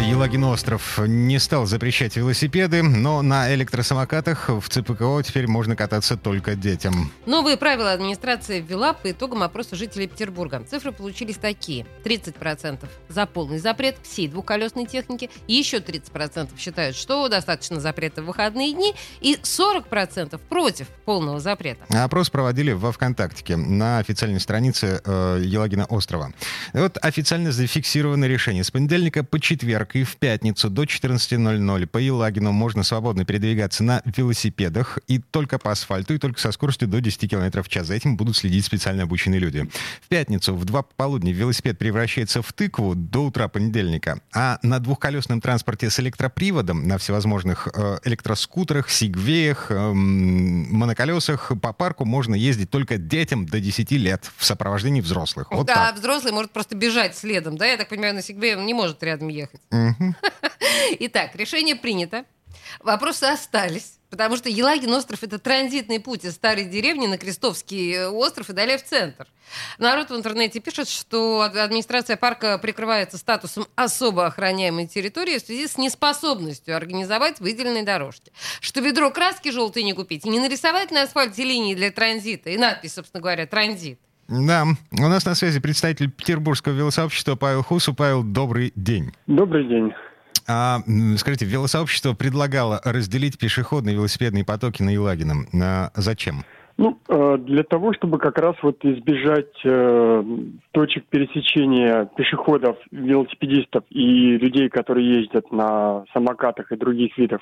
Елагин остров не стал запрещать велосипеды, но на электросамокатах в ЦПКО теперь можно кататься только детям. Новые правила администрация ввела по итогам опроса жителей Петербурга. Цифры получились такие. 30% за полный запрет всей двухколесной техники, и еще 30% считают, что достаточно запрета в выходные дни, и 40% против полного запрета. Опрос проводили во ВКонтакте на официальной странице э, Елагина острова. И вот официально зафиксировано решение. С понедельника по четверг четверг и в пятницу до 14.00 по Елагину можно свободно передвигаться на велосипедах и только по асфальту, и только со скоростью до 10 км в час. За этим будут следить специально обученные люди. В пятницу в два пополудни велосипед превращается в тыкву до утра понедельника. А на двухколесном транспорте с электроприводом, на всевозможных э, электроскутерах, сигвеях, э, моноколесах по парку можно ездить только детям до 10 лет в сопровождении взрослых. Вот да, так. взрослый может просто бежать следом, да? Я так понимаю, на сигвее он не может рядом ехать. Итак, решение принято. Вопросы остались, потому что Елагин остров – это транзитный путь из старой деревни на Крестовский э, остров и далее в центр. Народ в интернете пишет, что администрация парка прикрывается статусом особо охраняемой территории в связи с неспособностью организовать выделенные дорожки. Что ведро краски желтой не купить не нарисовать на асфальте линии для транзита и надпись, собственно говоря, «Транзит». Да, у нас на связи представитель Петербургского велосообщества Павел Хусу. Павел, добрый день. Добрый день. А, скажите, велосообщество предлагало разделить пешеходные и велосипедные потоки на Елагином. А зачем? Ну, э, для того, чтобы как раз вот избежать э, точек пересечения пешеходов, велосипедистов и людей, которые ездят на самокатах и других видов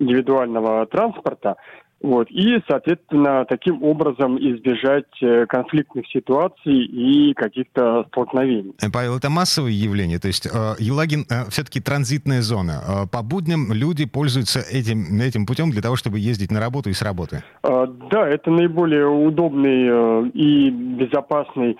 индивидуального транспорта, вот. И, соответственно, таким образом избежать э, конфликтных ситуаций и каких-то столкновений. Э, Павел, это массовое явление? То есть э, Елагин все-таки транзитная зона. По будням люди пользуются этим, этим путем для того, чтобы ездить на работу и с работы? Да, это наиболее удобный и безопасный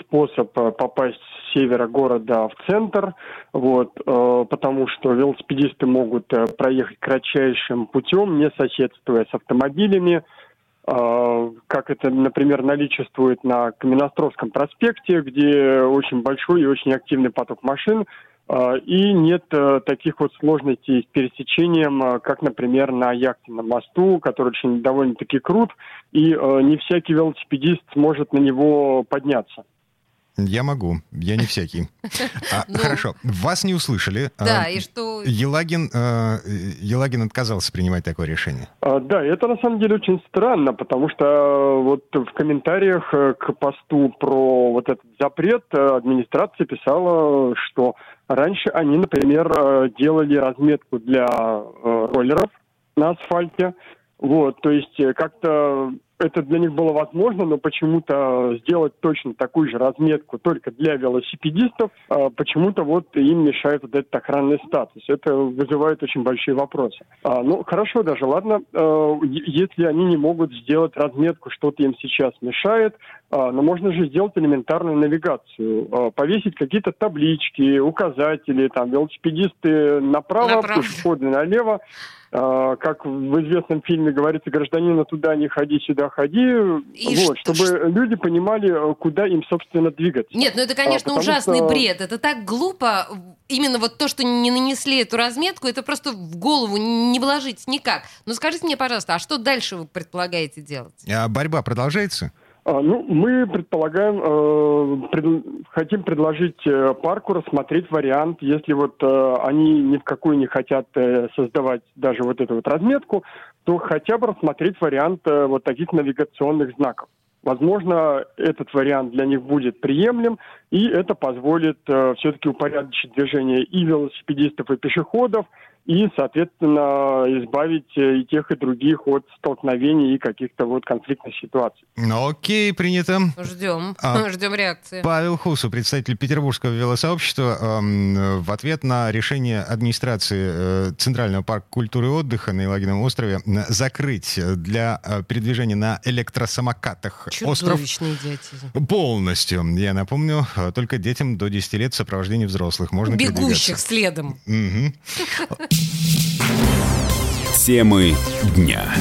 способ попасть с севера города в центр, вот, потому что велосипедисты могут проехать кратчайшим путем, не соседствуя с автомобилями, как это, например, наличествует на Каменостровском проспекте, где очень большой и очень активный поток машин, и нет таких вот сложностей с пересечением, как, например, на Яхтенном мосту, который очень довольно-таки крут, и не всякий велосипедист сможет на него подняться. Я могу, я не всякий. А, ну, хорошо, вас не услышали. Да, а, и что... Елагин, а, Елагин отказался принимать такое решение. А, да, это на самом деле очень странно, потому что вот в комментариях э, к посту про вот этот запрет э, администрация писала, что раньше они, например, э, делали разметку для роллеров на асфальте, вот, то есть как-то это для них было возможно, но почему-то сделать точно такую же разметку только для велосипедистов, а, почему-то вот им мешает вот этот охранный статус. Это вызывает очень большие вопросы. А, ну, хорошо даже, ладно, а, если они не могут сделать разметку, что-то им сейчас мешает, а, но можно же сделать элементарную навигацию, а, повесить какие-то таблички, указатели, там, велосипедисты направо, направо. пешеходы налево, как в известном фильме говорится, гражданина туда не ходи, сюда ходи, и вот, что, чтобы что... люди понимали, куда им, собственно, двигаться. Нет, ну это, конечно, а, ужасный что... бред. Это так глупо. Именно вот то, что не нанесли эту разметку, это просто в голову не вложить никак. Но скажите мне, пожалуйста, а что дальше вы предполагаете делать? А борьба продолжается? А, ну, мы предполагаем, э, пред, хотим предложить э, парку рассмотреть вариант, если вот э, они ни в какую не хотят создавать даже вот эту вот разметку, то хотя бы рассмотреть вариант вот таких навигационных знаков. Возможно, этот вариант для них будет приемлем, и это позволит э, все-таки упорядочить движение и велосипедистов, и пешеходов, и, соответственно, избавить э, и тех, и других от столкновений и каких-то вот конфликтных ситуаций. Ну, окей, принято. Ждем. А, Ждем реакции. Павел Хусу, представитель Петербургского велосообщества, э, в ответ на решение администрации э, Центрального парка культуры и отдыха на Елагином острове закрыть для э, передвижения на электросамокатах остров идиотизм. полностью. Я напомню, э, только детям до 10 лет в сопровождении взрослых можно Бегущих следом. Угу. Темы дня.